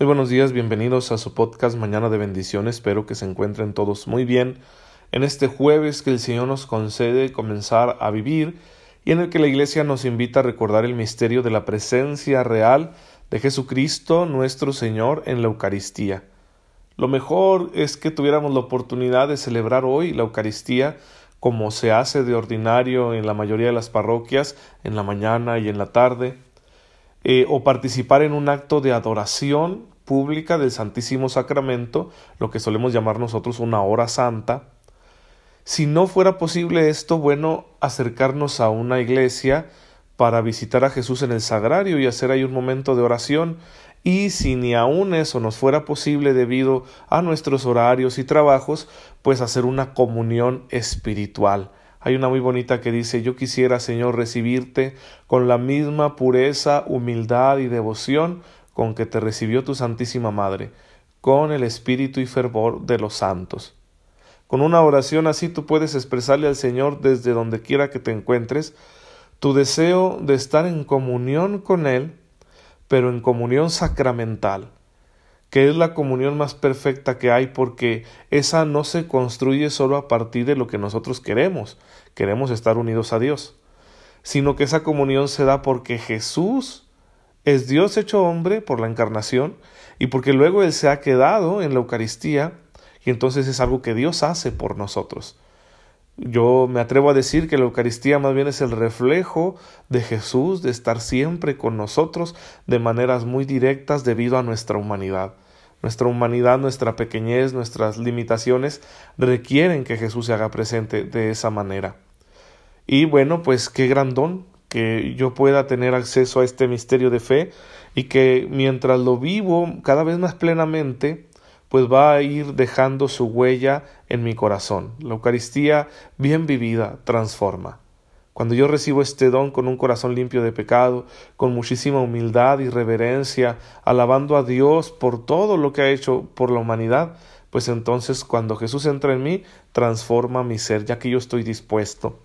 Muy buenos días, bienvenidos a su podcast Mañana de Bendiciones. Espero que se encuentren todos muy bien en este jueves que el Señor nos concede comenzar a vivir y en el que la Iglesia nos invita a recordar el misterio de la presencia real de Jesucristo nuestro Señor en la Eucaristía. Lo mejor es que tuviéramos la oportunidad de celebrar hoy la Eucaristía como se hace de ordinario en la mayoría de las parroquias, en la mañana y en la tarde, eh, o participar en un acto de adoración pública del Santísimo Sacramento, lo que solemos llamar nosotros una hora santa. Si no fuera posible esto, bueno, acercarnos a una iglesia para visitar a Jesús en el sagrario y hacer ahí un momento de oración. Y si ni aun eso nos fuera posible debido a nuestros horarios y trabajos, pues hacer una comunión espiritual. Hay una muy bonita que dice Yo quisiera, Señor, recibirte con la misma pureza, humildad y devoción con que te recibió tu Santísima Madre, con el espíritu y fervor de los santos. Con una oración así tú puedes expresarle al Señor desde donde quiera que te encuentres tu deseo de estar en comunión con Él, pero en comunión sacramental, que es la comunión más perfecta que hay porque esa no se construye solo a partir de lo que nosotros queremos, queremos estar unidos a Dios, sino que esa comunión se da porque Jesús es Dios hecho hombre por la encarnación y porque luego Él se ha quedado en la Eucaristía y entonces es algo que Dios hace por nosotros. Yo me atrevo a decir que la Eucaristía más bien es el reflejo de Jesús, de estar siempre con nosotros de maneras muy directas debido a nuestra humanidad. Nuestra humanidad, nuestra pequeñez, nuestras limitaciones requieren que Jesús se haga presente de esa manera. Y bueno, pues qué grandón que yo pueda tener acceso a este misterio de fe y que mientras lo vivo cada vez más plenamente, pues va a ir dejando su huella en mi corazón. La Eucaristía bien vivida transforma. Cuando yo recibo este don con un corazón limpio de pecado, con muchísima humildad y reverencia, alabando a Dios por todo lo que ha hecho por la humanidad, pues entonces cuando Jesús entra en mí, transforma mi ser, ya que yo estoy dispuesto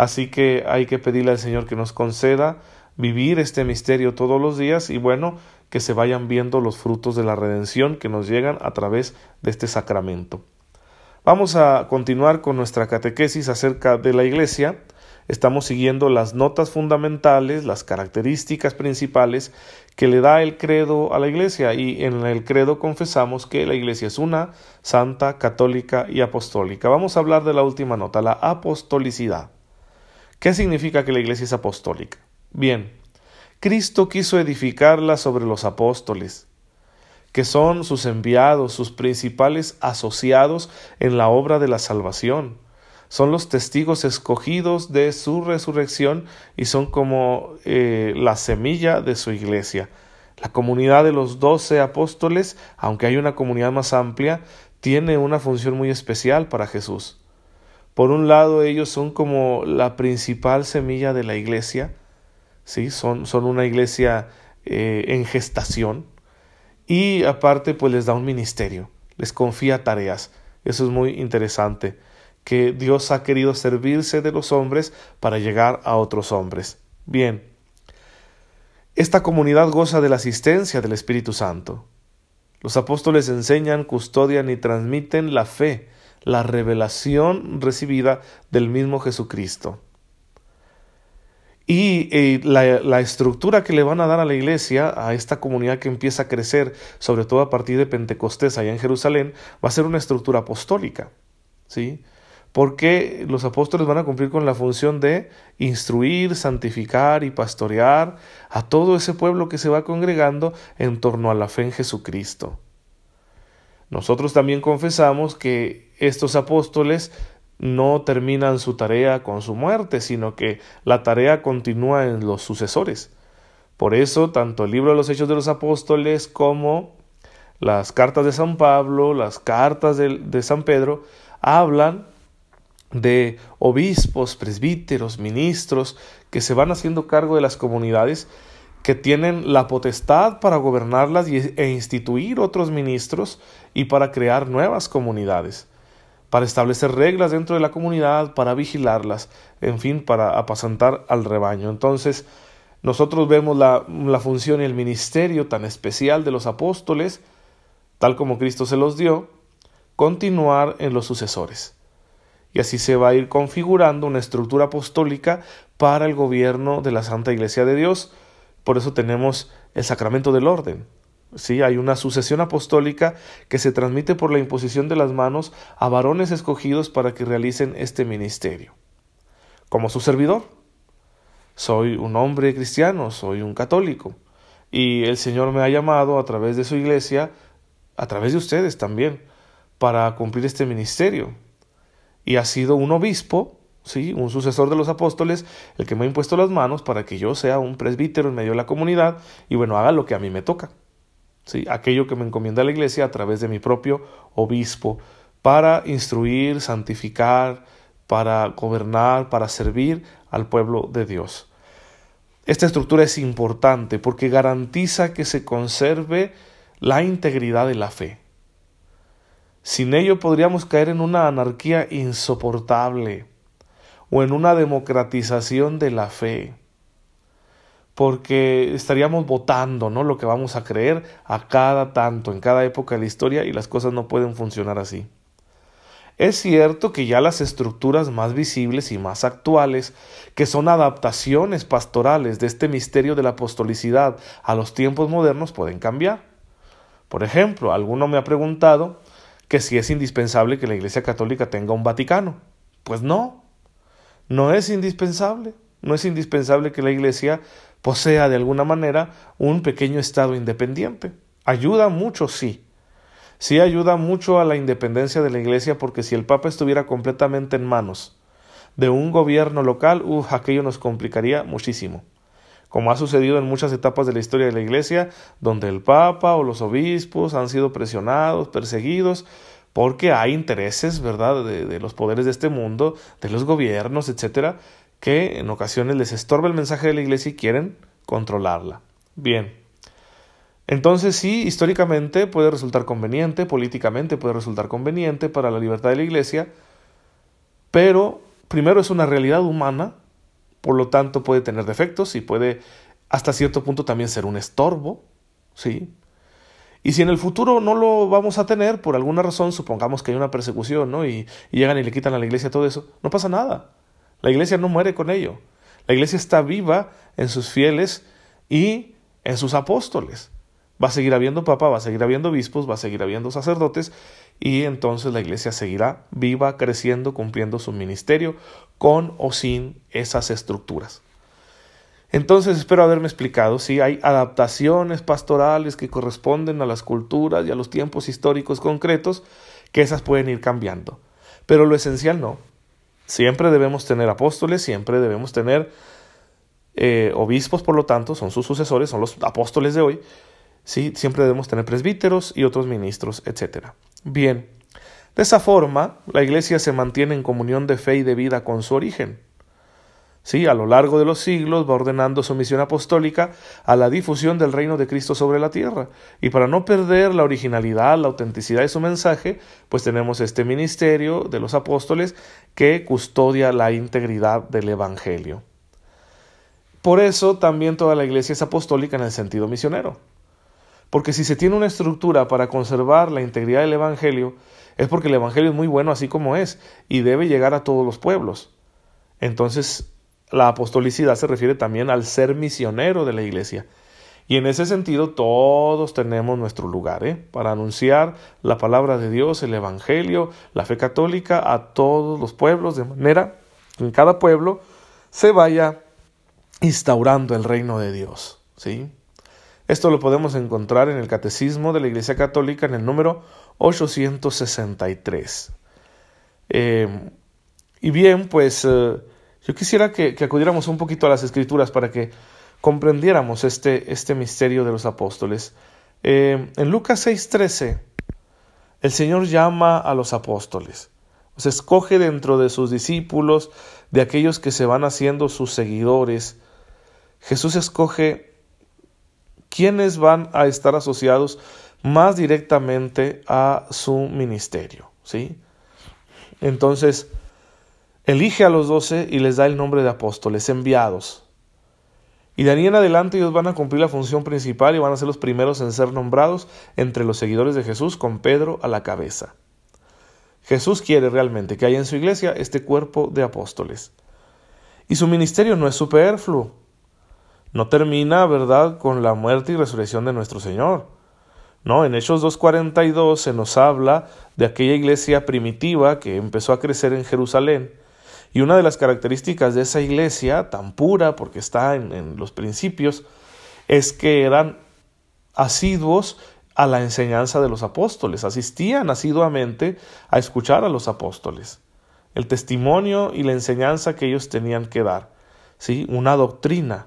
Así que hay que pedirle al Señor que nos conceda vivir este misterio todos los días y bueno, que se vayan viendo los frutos de la redención que nos llegan a través de este sacramento. Vamos a continuar con nuestra catequesis acerca de la Iglesia. Estamos siguiendo las notas fundamentales, las características principales que le da el credo a la Iglesia y en el credo confesamos que la Iglesia es una, santa, católica y apostólica. Vamos a hablar de la última nota, la apostolicidad. ¿Qué significa que la iglesia es apostólica? Bien, Cristo quiso edificarla sobre los apóstoles, que son sus enviados, sus principales asociados en la obra de la salvación. Son los testigos escogidos de su resurrección y son como eh, la semilla de su iglesia. La comunidad de los doce apóstoles, aunque hay una comunidad más amplia, tiene una función muy especial para Jesús. Por un lado, ellos son como la principal semilla de la iglesia, ¿sí? son, son una iglesia eh, en gestación, y aparte, pues les da un ministerio, les confía tareas. Eso es muy interesante, que Dios ha querido servirse de los hombres para llegar a otros hombres. Bien, esta comunidad goza de la asistencia del Espíritu Santo. Los apóstoles enseñan, custodian y transmiten la fe la revelación recibida del mismo Jesucristo. Y eh, la, la, estructura que le van a dar a la iglesia, a esta comunidad que empieza a crecer, sobre todo a partir de Pentecostés allá en Jerusalén, va a ser una estructura apostólica. ¿Sí? Porque los apóstoles van a cumplir con la función de instruir, santificar y pastorear a todo ese pueblo que se va congregando en torno a la fe en Jesucristo. Nosotros también confesamos que estos apóstoles no terminan su tarea con su muerte, sino que la tarea continúa en los sucesores. Por eso, tanto el libro de los Hechos de los Apóstoles como las cartas de San Pablo, las cartas de, San Pedro, hablan de obispos, presbíteros, ministros, que se van haciendo cargo de las comunidades que tienen la potestad para gobernarlas e instituir otros ministros y para crear nuevas comunidades, para establecer reglas dentro de la comunidad, para vigilarlas, en fin, para apacentar al rebaño. Entonces, nosotros vemos la, la función y el ministerio tan especial de los apóstoles, tal como Cristo se los dio, continuar en los sucesores. Y así se va a ir configurando una estructura apostólica para el gobierno de la Santa Iglesia de Dios. Por eso tenemos el sacramento del orden. Sí, hay una sucesión apostólica que se transmite por la imposición de las manos a varones escogidos para que realicen este ministerio. Como su servidor. Soy un hombre cristiano, soy un católico. Y el Señor me ha llamado a través de su iglesia, a través de ustedes también, para cumplir este ministerio. Y ha sido un obispo, sí, un sucesor de los apóstoles, el que me ha impuesto las manos para que yo sea un presbítero en medio de la comunidad y bueno, haga lo que a mí me toca. Sí, aquello que me encomienda la iglesia a través de mi propio obispo para instruir, santificar, para gobernar, para servir al pueblo de Dios. Esta estructura es importante porque garantiza que se conserve la integridad de la fe. Sin ello podríamos caer en una anarquía insoportable o en una democratización de la fe, porque estaríamos votando, ¿no? Lo que vamos a creer a cada tanto, en cada época de la historia, y las cosas no pueden funcionar así. Es cierto que ya las estructuras más visibles y más actuales, que son adaptaciones pastorales de este misterio de la apostolicidad a los tiempos modernos, pueden cambiar. Por ejemplo, alguno me ha preguntado que si es indispensable que la Iglesia Católica tenga un Vaticano. Pues no, no es indispensable. No es indispensable que la Iglesia posea de alguna manera un pequeño Estado independiente. Ayuda mucho, sí. Sí ayuda mucho a la independencia de la Iglesia porque si el Papa estuviera completamente en manos de un gobierno local, aquello nos complicaría muchísimo como ha sucedido en muchas etapas de la historia de la Iglesia, donde el Papa o los obispos han sido presionados, perseguidos, porque hay intereses, ¿verdad?, de, los poderes de este mundo, de los gobiernos, etcétera, que en ocasiones les estorba el mensaje de la Iglesia y quieren controlarla. Bien. Entonces sí, históricamente puede resultar conveniente, políticamente puede resultar conveniente para la libertad de la Iglesia, pero primero es una realidad humana por lo tanto puede tener defectos y puede hasta cierto punto también ser un estorbo, ¿sí? Y si en el futuro no lo vamos a tener, por alguna razón, supongamos que hay una persecución, ¿no? Y, y, llegan y le quitan a la iglesia todo eso, no pasa nada. La iglesia no muere con ello. La iglesia está viva en sus fieles y en sus apóstoles. Va a seguir habiendo papa, va a seguir habiendo obispos, va a seguir habiendo sacerdotes y entonces la iglesia seguirá viva, creciendo, cumpliendo su ministerio con o sin esas estructuras. Entonces espero haberme explicado, si hay adaptaciones pastorales que corresponden a las culturas y a los tiempos históricos concretos, que esas pueden ir cambiando. Pero lo esencial no. Siempre debemos tener apóstoles, siempre debemos tener eh, obispos, por lo tanto, son sus sucesores, son los apóstoles de hoy, ¿sí? Siempre debemos tener presbíteros y otros ministros, etc. Bien, de esa forma, la Iglesia se mantiene en comunión de fe y de vida con su origen. Sí, a lo largo de los siglos va ordenando su misión apostólica a la difusión del reino de Cristo sobre la tierra. Y para no perder la originalidad, la autenticidad de su mensaje, pues tenemos este ministerio de los apóstoles que custodia la integridad del Evangelio. Por eso también toda la iglesia es apostólica en el sentido misionero. Porque si se tiene una estructura para conservar la integridad del Evangelio, es porque el Evangelio es muy bueno así como es y debe llegar a todos los pueblos. Entonces, la apostolicidad se refiere también al ser misionero de la iglesia. Y en ese sentido todos tenemos nuestro lugar ¿eh? para anunciar la palabra de Dios, el Evangelio, la fe católica a todos los pueblos, de manera que en cada pueblo se vaya instaurando el reino de Dios. ¿sí? Esto lo podemos encontrar en el Catecismo de la Iglesia Católica en el número 863. Eh, y bien, pues eh, yo quisiera que, acudiéramos un poquito a las Escrituras para que comprendiéramos este, este misterio de los apóstoles. Eh, en Lucas 6:13, el Señor llama a los apóstoles. Se escoge dentro de sus discípulos, de aquellos que se van haciendo sus seguidores. Jesús escoge quienes van a estar asociados más directamente a su ministerio. ¿sí? Entonces, elige a los doce y les da el nombre de apóstoles enviados. Y de ahí en adelante ellos van a cumplir la función principal y van a ser los primeros en ser nombrados entre los seguidores de Jesús con Pedro a la cabeza. Jesús quiere realmente que haya en su iglesia este cuerpo de apóstoles. Y su ministerio no es superfluo. No termina, ¿verdad?, con la muerte y resurrección de nuestro Señor. No, en Hechos 2.42 se nos habla de aquella iglesia primitiva que empezó a crecer en Jerusalén y una de las características de esa iglesia, tan pura porque está en, los principios, es que eran asiduos a la enseñanza de los apóstoles, asistían asiduamente a escuchar a los apóstoles, el testimonio y la enseñanza que ellos tenían que dar, ¿sí? una doctrina.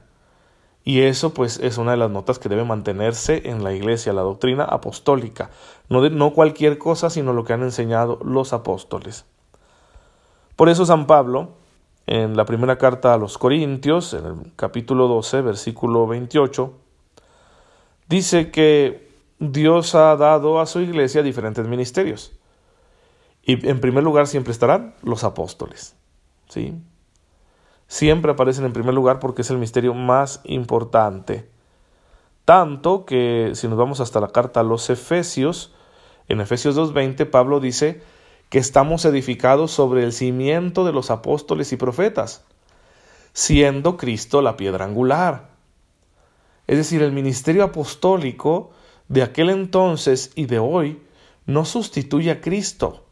Y eso pues es una de las notas que debe mantenerse en la iglesia, la doctrina apostólica, no, no cualquier cosa, sino lo que han enseñado los apóstoles. Por eso San Pablo, en la primera carta a los Corintios, en el capítulo 12, versículo 28, dice que Dios ha dado a su iglesia diferentes ministerios. Y en primer lugar siempre estarán los apóstoles. ¿sí? Siempre aparecen en primer lugar porque es el misterio más importante. Tanto que si nos vamos hasta la carta a los Efesios, en Efesios 2.20, Pablo dice que estamos edificados sobre el cimiento de los apóstoles y profetas, siendo Cristo la piedra angular. Es decir, el ministerio apostólico de aquel entonces y de hoy no sustituye a Cristo.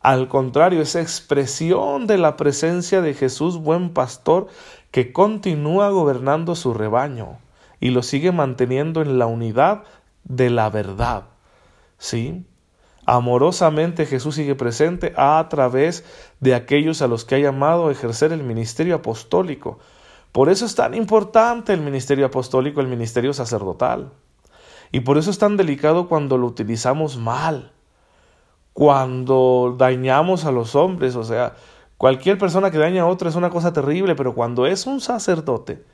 Al contrario, es expresión de la presencia de Jesús, buen pastor, que continúa gobernando su rebaño y lo sigue manteniendo en la unidad de la verdad. ¿Sí? Amorosamente Jesús sigue presente a través de aquellos a los que ha llamado a ejercer el ministerio apostólico. Por eso es tan importante el ministerio apostólico, el ministerio sacerdotal. Y por eso es tan delicado cuando lo utilizamos mal, cuando dañamos a los hombres. O sea, cualquier persona que daña a otro es una cosa terrible, pero cuando es un sacerdote,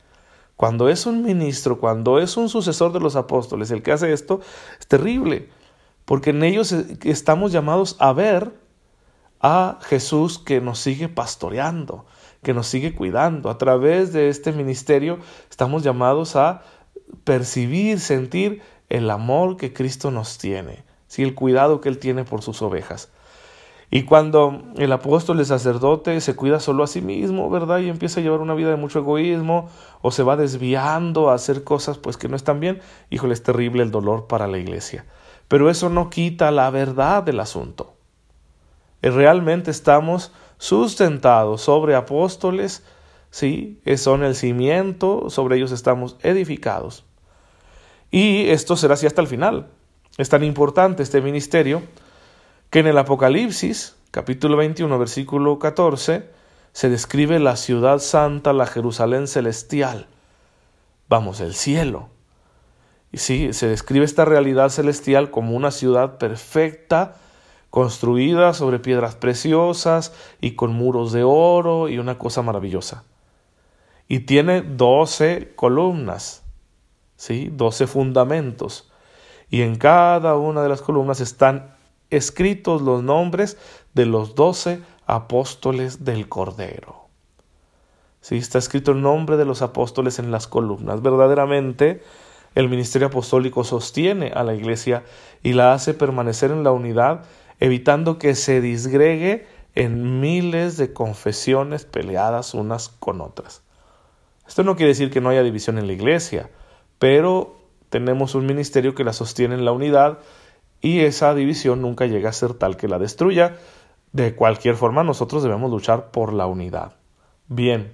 cuando es un ministro, cuando es un sucesor de los apóstoles, el que hace esto, es terrible porque en ellos e, estamos llamados a ver a Jesús que nos sigue pastoreando, que nos sigue cuidando. A través de este ministerio estamos llamados a percibir, sentir el amor que Cristo nos tiene, ¿sí? el cuidado que Él tiene por sus ovejas. Y cuando el apóstol, el sacerdote, se cuida solo a sí mismo, ¿verdad? Y empieza a llevar una vida de mucho egoísmo, o se va desviando a hacer cosas pues que no están bien, híjole, es terrible el dolor para la iglesia. Pero eso no quita la verdad del asunto. Realmente estamos sustentados sobre apóstoles, sí, son el cimiento, sobre ellos estamos edificados. Y esto será así hasta el final. Es tan importante este ministerio que en el Apocalipsis, capítulo 21, versículo 14, se describe la ciudad santa, la Jerusalén celestial. Vamos, el cielo. Y sí, se describe esta realidad celestial como una ciudad perfecta, construida sobre piedras preciosas y con muros de oro y una cosa maravillosa. Y tiene doce columnas, ¿sí? doce fundamentos. Y en cada una de las columnas están escritos los nombres de los doce apóstoles del Cordero. Sí, está escrito el nombre de los apóstoles en las columnas. Verdaderamente, el ministerio apostólico sostiene a la Iglesia y la hace permanecer en la unidad, evitando que se disgregue en miles de confesiones peleadas unas con otras. Esto no quiere decir que no haya división en la Iglesia, pero tenemos un ministerio que la sostiene en la unidad y esa división nunca llega a ser tal que la destruya. De cualquier forma, nosotros debemos luchar por la unidad. Bien,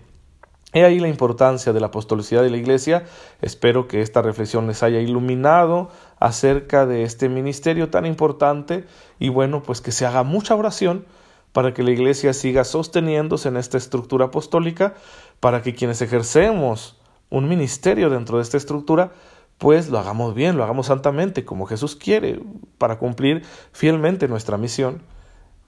He ahí la importancia de la apostolicidad de la Iglesia. Espero que esta reflexión les haya iluminado acerca de este ministerio tan importante y bueno, pues que se haga mucha oración para que la Iglesia siga sosteniéndose en esta estructura apostólica, para que quienes ejercemos un ministerio dentro de esta estructura, pues lo hagamos bien, lo hagamos santamente, como Jesús quiere, para cumplir fielmente nuestra misión,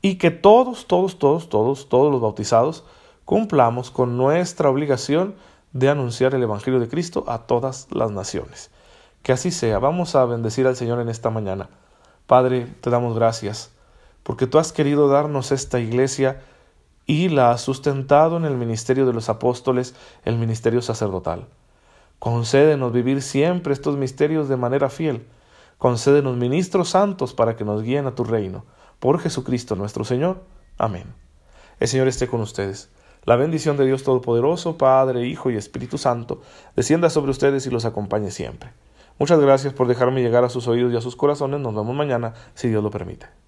y que todos, todos, todos, todos, todos los bautizados, cumplamos con nuestra obligación de anunciar el Evangelio de Cristo a todas las naciones. Que así sea. Vamos a bendecir al Señor en esta mañana. Padre, te damos gracias, porque tú has querido darnos esta iglesia y la has sustentado en el ministerio de los apóstoles, el ministerio sacerdotal. Concédenos vivir siempre estos misterios de manera fiel. Concédenos ministros santos para que nos guíen a tu reino. Por Jesucristo nuestro Señor. Amén. El Señor esté con ustedes. La bendición de Dios Todopoderoso, Padre, Hijo y Espíritu Santo, descienda sobre ustedes y los acompañe siempre. Muchas gracias por dejarme llegar a sus oídos y a sus corazones. Nos vemos mañana, si Dios lo permite.